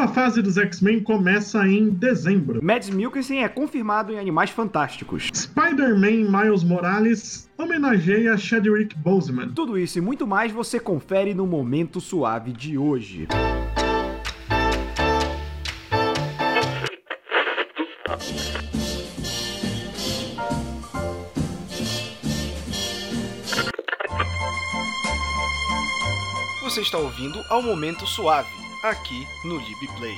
nova fase dos X-Men começa em dezembro. Mads Mikkelsen é confirmado em Animais Fantásticos. Spider-Man Miles Morales homenageia Chadwick Boseman. Tudo isso e muito mais você confere no Momento Suave de hoje. Você está ouvindo ao Momento Suave, aqui no LibPlay.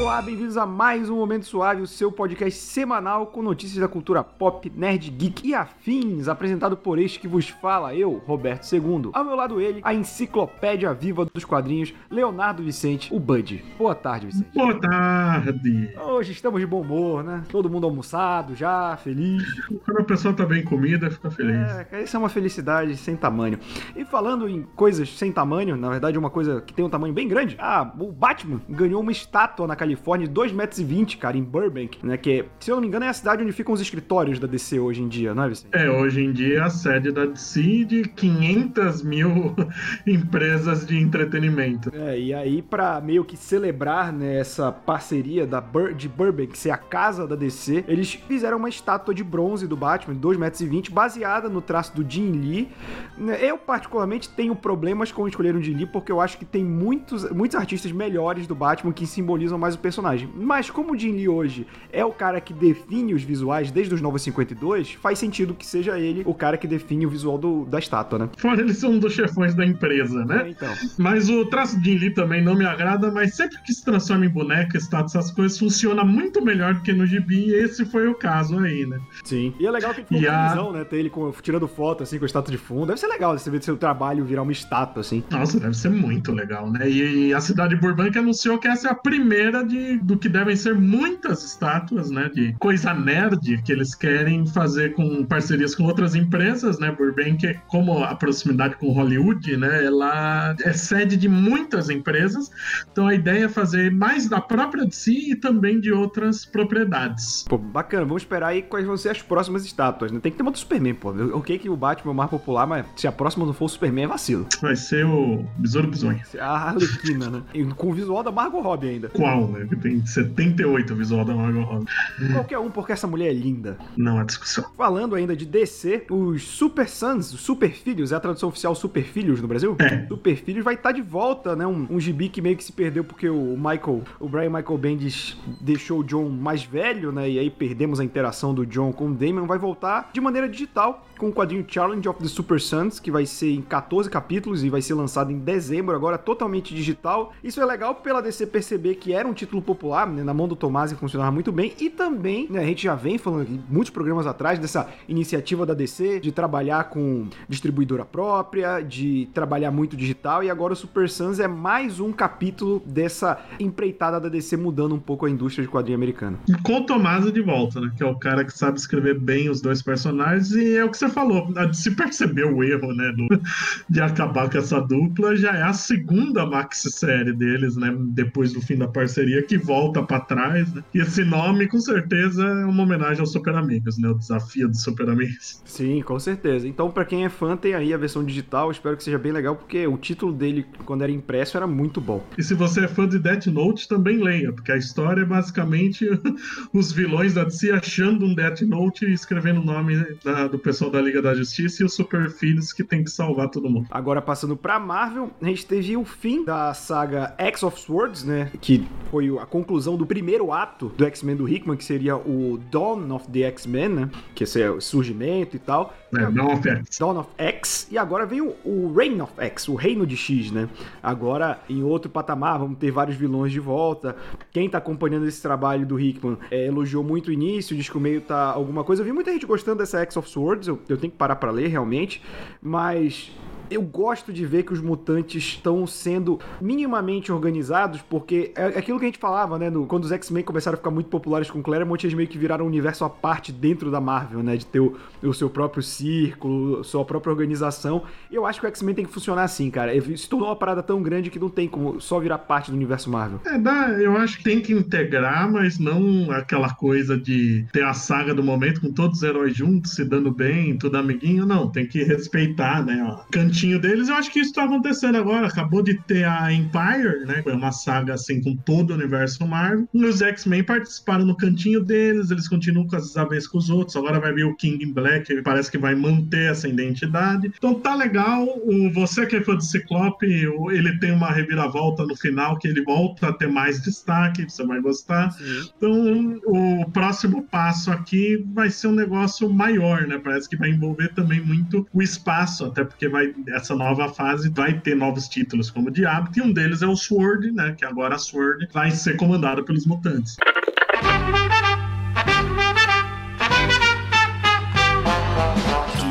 Olá, bem-vindos a mais um Momento Suave, o seu podcast semanal com notícias da cultura pop, nerd, geek e afins, apresentado por este que vos fala, eu, Roberto II. Ao meu lado ele, a enciclopédia viva dos quadrinhos, Leonardo Vicente, o Bud. Boa tarde, Vicente. Boa tarde. Hoje estamos de bom humor, né? Todo mundo almoçado já, feliz. Quando a pessoa tá bem comida, fica feliz. É, isso é uma felicidade sem tamanho. E falando em coisas sem tamanho, na verdade uma coisa que tem um tamanho bem grande, ah, o Batman ganhou uma estátua na Califórnia de 2,20 metros, cara, em Burbank, né? Que, se eu não me engano, é a cidade onde ficam os escritórios da DC hoje em dia, não é, Vicente? É, hoje em dia é a sede da DC de 500 mil empresas de entretenimento. É, e aí, pra meio que celebrar né, essa parceria da Bur de Burbank ser a casa da DC, eles fizeram uma estátua de bronze do Batman, de 2,20 metros, baseada no traço do Jim Lee. Né, eu, particularmente, tenho problemas com escolher o Jim Lee, porque eu acho que tem muitos, muitos artistas melhores do Batman que simbolizam mais o personagem. Mas como o Jim Lee hoje é o cara que define os visuais desde os Novos 52, faz sentido que seja ele o cara que define o visual do, da estátua, né? Fora ele ser um dos chefões da empresa, né? É, então. Mas o traço de Jim Lee também não me agrada, mas sempre que se transforma em boneca, estátua, essas coisas, funciona muito melhor do que no gibi, e esse foi o caso aí, né? Sim. E é legal que ele E a- visão, né? Ter ele com- tirando foto, assim, com a estátua de fundo. Deve ser legal você ver seu trabalho virar uma estátua, assim. Nossa, deve ser muito legal, né? E a cidade de Burbank anunciou que essa é a primeira de, do que devem ser muitas estátuas, né? De coisa nerd que eles querem fazer com parcerias com outras empresas, né? Burbank, como a proximidade com Hollywood, né? Ela é sede de muitas empresas. Então a ideia é fazer mais da própria de si e também de outras propriedades. Pô, bacana. Vamos esperar aí quais vão ser as próximas estátuas, né? Tem que ter uma do Superman, pô. Ok que o Batman é o mais popular, mas se a próxima não for o Superman, é vacilo. Vai ser o Besouro Bizonho. A Arlequina, né? E com o visual da Margot Robbie ainda. Qual, né? Que tem 78 o visual da Margot Robbie. Qualquer um, porque essa mulher é linda. Não há discussão. Falando ainda de DC, os Super Sons, os Super Filhos, é a tradução oficial Super Filhos no Brasil? É. Super Filhos vai estar de volta, né? Um, um gibi que meio que se perdeu porque o Michael, o Brian Michael Bendis deixou o John mais velho, né? E aí perdemos a interação do John com o Damon. Vai voltar de maneira digital com o quadrinho Challenge of the Super Sons, que vai ser em 14 capítulos e vai ser lançado em dezembro, agora totalmente digital. Isso é legal pela DC perceber que era um título popular, né, na mão do Tomasi funcionava muito bem, e também, né, a gente já vem falando aqui muitos programas atrás dessa iniciativa da DC de trabalhar com distribuidora própria, de trabalhar muito digital, e agora o Super Sons é mais um capítulo dessa empreitada da DC mudando um pouco a indústria de quadrinho americana. E com o Tomás de volta, né? Que é o cara que sabe escrever bem os dois personagens, e é o que você falou. a- Se percebeu o erro, né? do- de acabar com essa dupla, já é a segunda maxi-série deles, né? Depois do fim da parceria, que volta pra trás, né? E esse nome, com certeza, é uma homenagem aos Super Amigos, né? O desafio dos Super Amigos. Sim, com certeza. Então, pra quem é fã, tem aí a versão digital. Espero que seja bem legal, porque o título dele, quando era impresso, era muito bom. E se você é fã de Death Note, também leia, porque a história é basicamente os vilões da DC achando um Death Note e escrevendo o nome da- do pessoal da Liga da Justiça e os Super Filhos que tem que salvar todo mundo. Agora, passando pra Marvel, a gente teve o fim da saga X of Swords, né? Que foi a conclusão do primeiro ato do X-Men do Hickman, que seria o Dawn of the X-Men, né? Que esse é o surgimento e tal. Né? Não oferece. Dawn of X, e agora vem o, o Reign of X, o Reino de X, né? Agora, em outro patamar, vamos ter vários vilões de volta. Quem tá acompanhando esse trabalho do Hickman é, elogiou muito o início, diz que o meio tá alguma coisa. Eu vi muita gente gostando dessa X of Swords, eu, eu tenho que parar pra ler realmente, mas eu gosto de ver que os mutantes estão sendo minimamente organizados, porque é aquilo que a gente falava, né? no- quando os X-Men começaram a ficar muito populares com Claremont, eles meio que viraram um universo à parte dentro da Marvel, né? De ter o, o seu próprio círculo, sua própria organização. Eu acho que o X-Men tem que funcionar assim, cara. Se tornou uma parada tão grande que não tem como só virar parte do universo Marvel. É, dá, eu acho que tem que integrar, mas não aquela coisa de ter a saga do momento com todos os heróis juntos, se dando bem, tudo amiguinho. Não, tem que respeitar, né? A cantinho deles. Eu acho que isso tá acontecendo agora. Acabou de ter a Empire, né? Foi uma saga assim com todo o universo Marvel. E os X-Men participaram no cantinho deles, eles continuam com as desavenças com os outros. Agora vai vir o King in Black, ele parece que vai manter essa identidade. Então tá legal. O, você que é fã de Ciclope, ele tem uma reviravolta no final que ele volta a ter mais destaque, você vai gostar. Sim. Então o próximo passo aqui vai ser um negócio maior, né? Parece que vai envolver também muito o espaço, até porque vai essa nova fase vai ter novos títulos como Diabo, e um deles é o Sword, né? Que agora a Sword vai ser comandada pelos mutantes.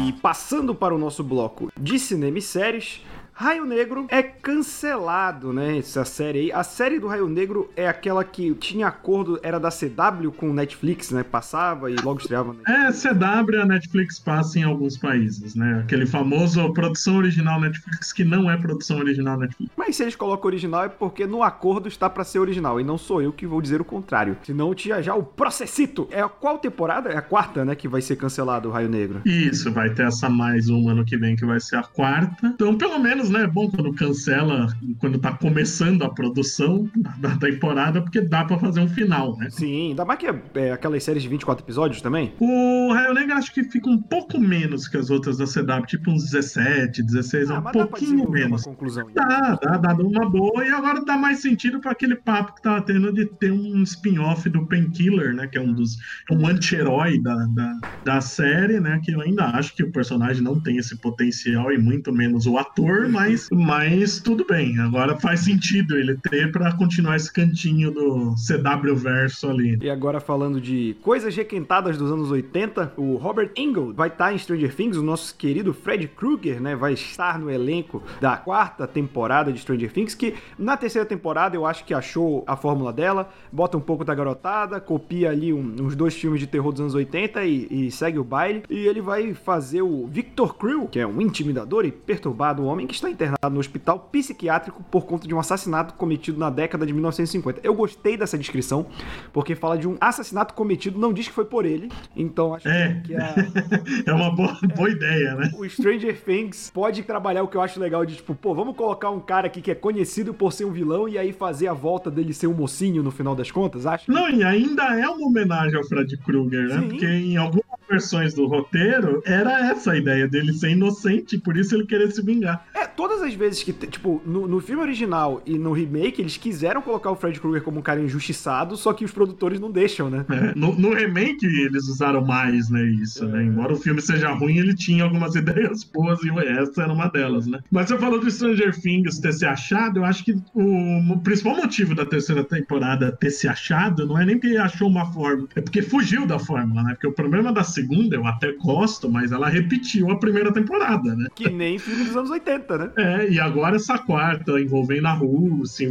E passando para o nosso bloco de cinema e séries, Raio Negro é cancelado, né? Essa série aí. A série do Raio Negro é aquela que tinha acordo, era da CW com Netflix, né? Passava e logo estreava. É, CW a Netflix passa em alguns países, né? Aquele famoso produção original Netflix que não é produção original Netflix. Mas se eles colocam original é porque no acordo está para ser original e não sou eu que vou dizer o contrário. Senão tinha já o processito. É qual temporada? É a quarta, né? Que vai ser cancelado o Raio Negro. Isso, vai ter essa mais uma ano que vem que vai ser a quarta. Então, pelo menos né? É bom quando cancela, quando tá começando a produção da temporada, porque dá para fazer um final, né? Sim, ainda mais que é, é aquelas séries de 24 episódios também. O Raio Negro acho que fica um pouco menos que as outras da CW, tipo uns 17, 16, ah, um pouquinho menos. conclusão, dá, dá, dá uma boa, e agora dá mais sentido para aquele papo que tava tendo de ter um spin-off do Painkiller, né? Que é um dos. É um anti-herói da, da, da série, né? Que eu ainda acho que o personagem não tem esse potencial, e muito menos o ator, mas, mas tudo bem. Agora faz sentido ele ter para continuar esse cantinho do CW verso ali. E agora falando de coisas requentadas dos anos 80, o Robert Engel vai estar em Stranger Things, o nosso querido Fred Krueger, né, vai estar no elenco da quarta temporada de Stranger Things, que na terceira temporada eu acho que achou a fórmula dela, bota um pouco da garotada, copia ali um, uns dois filmes de terror dos anos 80 e, e, segue o baile, e ele vai fazer o Victor Creel, que é um intimidador e perturbado homem que está internado no hospital psiquiátrico por conta de um assassinato cometido na década de 1950. Eu gostei dessa descrição, porque fala de um assassinato cometido, não diz que foi por ele, então acho é. que a... é uma boa, boa ideia, né? O Stranger Things pode trabalhar o que eu acho legal de tipo, pô, vamos colocar um cara aqui que é conhecido por ser um vilão e aí fazer a volta dele ser um mocinho no final das contas, acho? Não, e ainda é uma homenagem ao Fred Krueger, né? Sim. Porque em algumas versões do roteiro era essa a ideia dele ser inocente, por isso ele querer se vingar. É, todas as vezes que, tipo, no, no filme original e no remake, eles quiseram colocar o Fred Krueger como um cara injustiçado, só que os produtores não deixam, né? É, no, no, remake eles usaram mais, né, isso, né? é. né? Embora o filme seja ruim, ele tinha algumas ideias boas e essa era uma delas, né? Mas você falou do Stranger Things ter se achado, eu acho que o, o principal motivo da terceira temporada ter se achado não é nem que achou uma forma, é porque fugiu da fórmula, né? Porque o problema da segunda eu até gosto, mas ela repetiu a primeira temporada, né? Que nem filme dos anos 80, né? É, e agora essa quarta envolvendo a Rússia,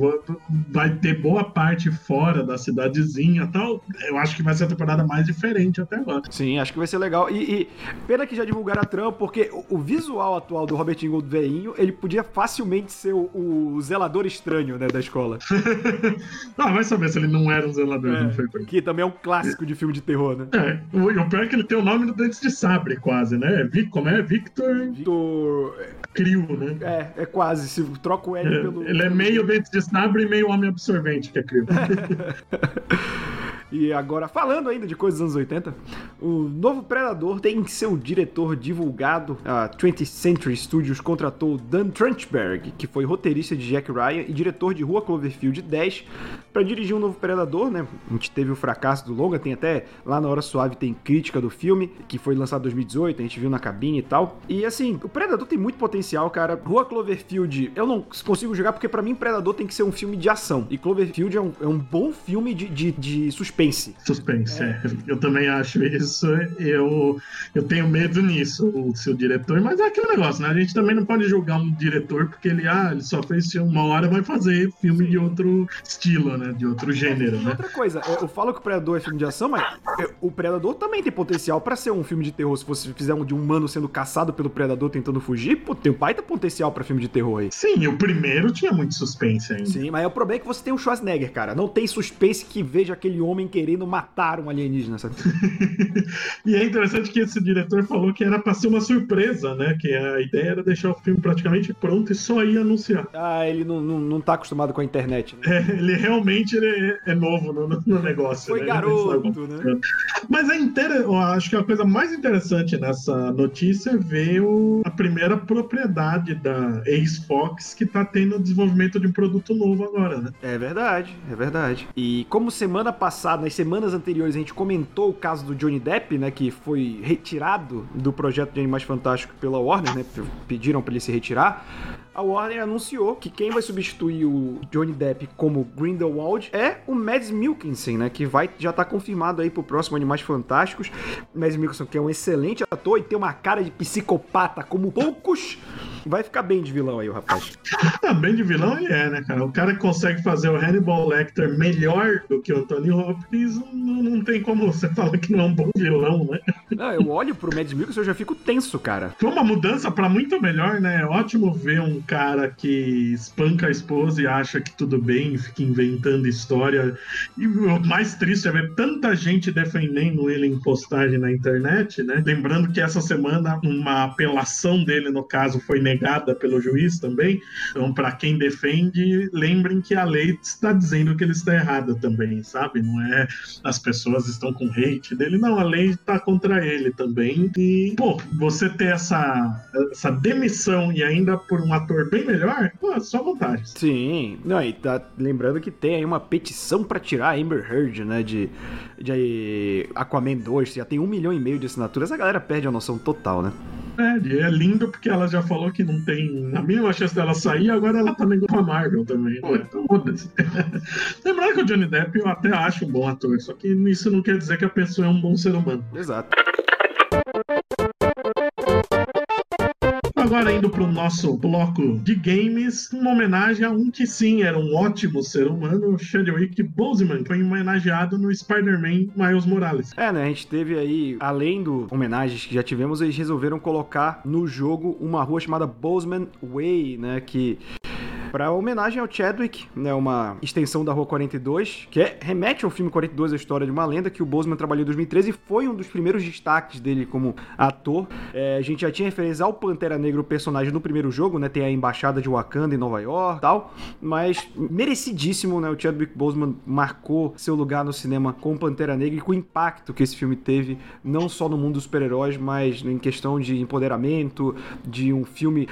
vai ter boa parte fora da cidadezinha e tal. Eu acho que vai ser a temporada mais diferente até agora. Sim, acho que vai ser legal. E, e pena que já divulgaram a trama, porque o, o, visual atual do Robert Ingold veinho, ele podia facilmente ser o, o zelador estranho, né, da escola. ah, vai saber se ele não era um zelador. É, não foi que também é um clássico de filme de terror, né? É, o, o pior é que ele tem o nome do Dentes de Sabre, quase, né? Como é? Victor... Victor... Crio, né? É, é quase. Se troca o L é, pelo. Ele é meio dente de sabre e meio homem absorvente, que é Crio. E agora, falando ainda de coisas dos anos 80, o novo Predador tem seu diretor divulgado. A 20th Century Studios contratou Dan Trunchberg, que foi roteirista de Jack Ryan e diretor de Rua Cloverfield 10, para dirigir um novo Predador, né? A gente teve o fracasso do longa, tem até lá na Hora Suave tem crítica do filme, que foi lançado em 2018, a gente viu na cabine e tal. E assim, o Predador tem muito potencial, cara. Rua Cloverfield, eu não consigo jogar porque para mim Predador tem que ser um filme de ação. E Cloverfield é um, é um bom filme de, de, de suspense suspense. Suspense, é. é. Eu também acho isso. Eu, eu tenho medo nisso, o seu diretor, mas é aquele negócio, né? A gente também não pode julgar um diretor porque ele, ah, ele só fez uma hora, vai fazer filme Sim. de outro estilo, né? De outro gênero, é, né? Outra coisa, eu falo que o Predador é filme de ação, mas o Predador também tem potencial para ser um filme de terror. Se você fizer um de um humano sendo caçado pelo Predador tentando fugir, pô, tem um baita potencial para filme de terror aí. Sim, o primeiro tinha muito suspense ainda. Sim, mas o problema é que você tem o Schwarzenegger, cara. Não tem suspense que veja aquele homem querendo matar um alienígena, e é interessante que esse diretor falou que era pra ser uma surpresa, né? Que a ideia era deixar o filme praticamente pronto e só ia anunciar. Ah, ele não, não, não tá acostumado com a internet, né? É, ele realmente ele é, é novo no, no, negócio. Foi né? garoto, né? Mas é interessante, eu acho que a coisa mais interessante nessa notícia é ver o, a primeira propriedade da ex-Fox que tá tendo desenvolvimento de um produto novo agora, né? É verdade, é verdade. E como semana passada, nas semanas anteriores, a gente comentou o caso do Johnny Depp, né, que foi retirado do projeto de Animais Fantásticos pela Warner, né, pediram para ele se retirar a Warner anunciou que quem vai substituir o Johnny Depp como Grindelwald é o Mads Mikkelsen, né? Que vai já tá confirmado aí pro próximo Animais Fantásticos. Mads Mikkelsen, que é um excelente ator e tem uma cara de psicopata como poucos. Vai ficar bem de vilão aí, o rapaz. Ah, bem de vilão ele é, né, cara? O cara que consegue fazer o Hannibal Lecter melhor do que o Anthony Hopkins, não, não tem como você falar que não é um bom vilão, né? Não, eu olho pro Mads Mikkelsen e já fico tenso, cara. Foi uma mudança para muito melhor, né? É ótimo ver um cara que espanca a esposa e acha que tudo bem, fica inventando história. E o mais triste é ver tanta gente defendendo ele em postagem na internet, né? Lembrando que essa semana uma apelação dele, no caso, foi negada pelo juiz também. Então, para quem defende, lembrem que a lei está dizendo que ele está errado também, sabe? Não é as pessoas estão com hate dele, não, a lei está contra ele também. E, pô, você ter essa, essa demissão e ainda por um ator bem melhor, pô, só vontade. Sim. Não, e tá lembrando que tem aí uma petição para tirar a Amber Heard, né, de, de Aquaman 2. Já tem um milhão e meio de assinaturas. A galera perde a noção total, né? É, é lindo porque ela já falou que não tem a mínima chance dela sair, agora ela tá com a Marvel também. Pô, então foda-se. Lembrando que o Johnny Depp eu até acho um bom ator, só que isso não quer dizer que a pessoa é um bom ser humano. Exato. Agora indo para o nosso bloco de games, uma homenagem a um que sim era um ótimo ser humano, Chadwick Boseman, foi homenageado no Spider-Man Miles Morales. É, né? A gente teve aí, além do homenagens que já tivemos, eles resolveram colocar no jogo uma rua chamada Boseman Way, né? Que para homenagem ao Chadwick, né, uma extensão da Rua 42, que é, remete ao filme 42, a história de uma lenda, que o Boseman trabalhou em 2013 e foi um dos primeiros destaques dele como ator. É, a gente já tinha referência ao Pantera Negra, o personagem no primeiro jogo, né, tem a embaixada de Wakanda em Nova York tal, mas merecidíssimo, né, o Chadwick Boseman marcou seu lugar no cinema com Pantera Negra e com o impacto que esse filme teve, não só no mundo dos super-heróis, mas em questão de empoderamento, de um filme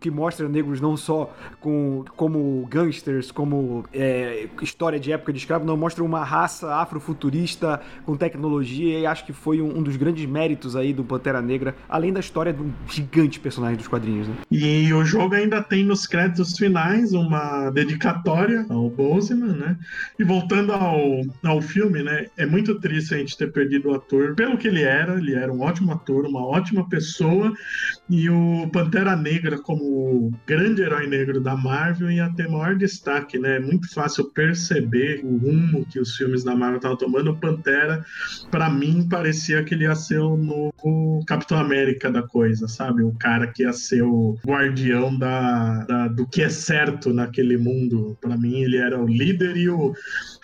que mostra negros não só com como, gangsters, como é, história de época de escravo, não mostra uma raça afrofuturista com tecnologia e acho que foi um, um, dos grandes méritos aí do Pantera Negra, além da história de um gigante personagem dos quadrinhos, né? E o jogo ainda tem nos créditos finais uma dedicatória ao Boseman, né? E voltando ao, ao filme, né? É muito triste a gente ter perdido o ator pelo que ele era, ele era um ótimo ator, uma ótima pessoa, e o Pantera Negra como grande herói negro da Marvel Marvel ia ter maior destaque, né? É muito fácil perceber o rumo que os filmes da Marvel estavam tomando. O Pantera, para mim, parecia que ele ia ser o novo Capitão América da coisa, sabe? O cara que ia ser o guardião da, da do que é certo naquele mundo. Para mim, ele era o líder e o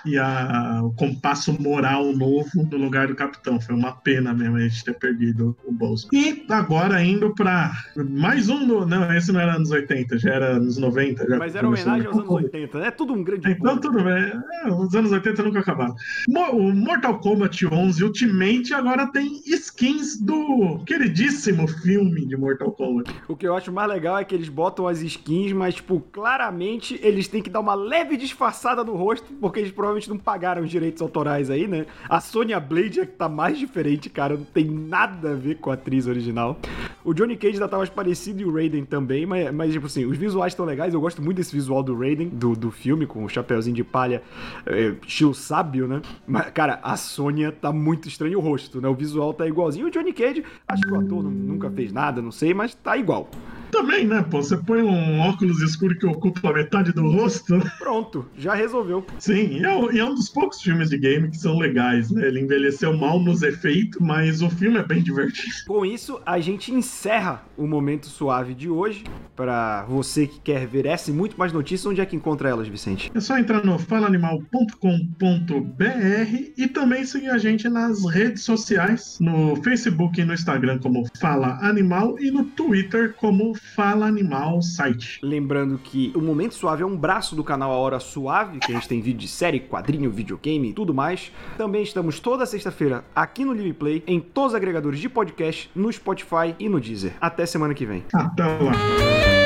e a, o compasso moral novo no lugar do capitão. Foi uma pena mesmo a gente ter perdido o Bolso. E agora indo para mais um. No, não, esse não era anos 80, já era anos 90. Já Mas era homenagem aos anos 80, né? É tudo um grande. Então tudo bem. É, os anos 80 nunca acabaram. O Mortal Kombat 11 Ultimate agora tem skins do queridíssimo filme de Mortal Kombat. O que eu acho mais legal é que eles botam as skins, mas, tipo, claramente eles têm que dar uma leve disfarçada no rosto, porque eles provavelmente provavelmente não pagaram os direitos autorais aí, né? A Sonya Blade é que tá mais diferente, cara. Não tem nada a ver com a atriz original. O Johnny Cage ainda tá mais parecido e o Raiden também, mas, mas tipo assim, os visuais estão legais. Eu gosto muito desse visual do Raiden, do, do filme, com o chapéuzinho de palha, é, estilo sábio, né? Mas, cara, a Sonya tá muito estranho o rosto, né? O visual tá igualzinho. O Johnny Cage, acho que o ator nunca fez nada, não sei, mas tá igual. Também, né? Pô, você põe um óculos escuro que ocupa metade do rosto. Pronto, já resolveu. Sim, e é, e é um dos poucos filmes de game que são legais, né? Ele envelheceu mal nos efeitos, mas o filme é bem divertido. Com isso, a gente encerra o momento suave de hoje. Para você que quer ver essa e muito mais notícias, onde é que encontra elas, Vicente? É só entrar no falaanimal.com.br e também seguir a gente nas redes sociais, no Facebook e no Instagram como Fala Animal e no Twitter como Fala Animal Site. Lembrando que o Momento Suave é um braço do canal A Hora Suave, que a gente tem vídeo de série, quadrinho, videogame e tudo mais. Também estamos toda sexta-feira aqui no Live Play, em todos os agregadores de podcast, no Spotify e no Deezer. Até semana que vem. Até lá.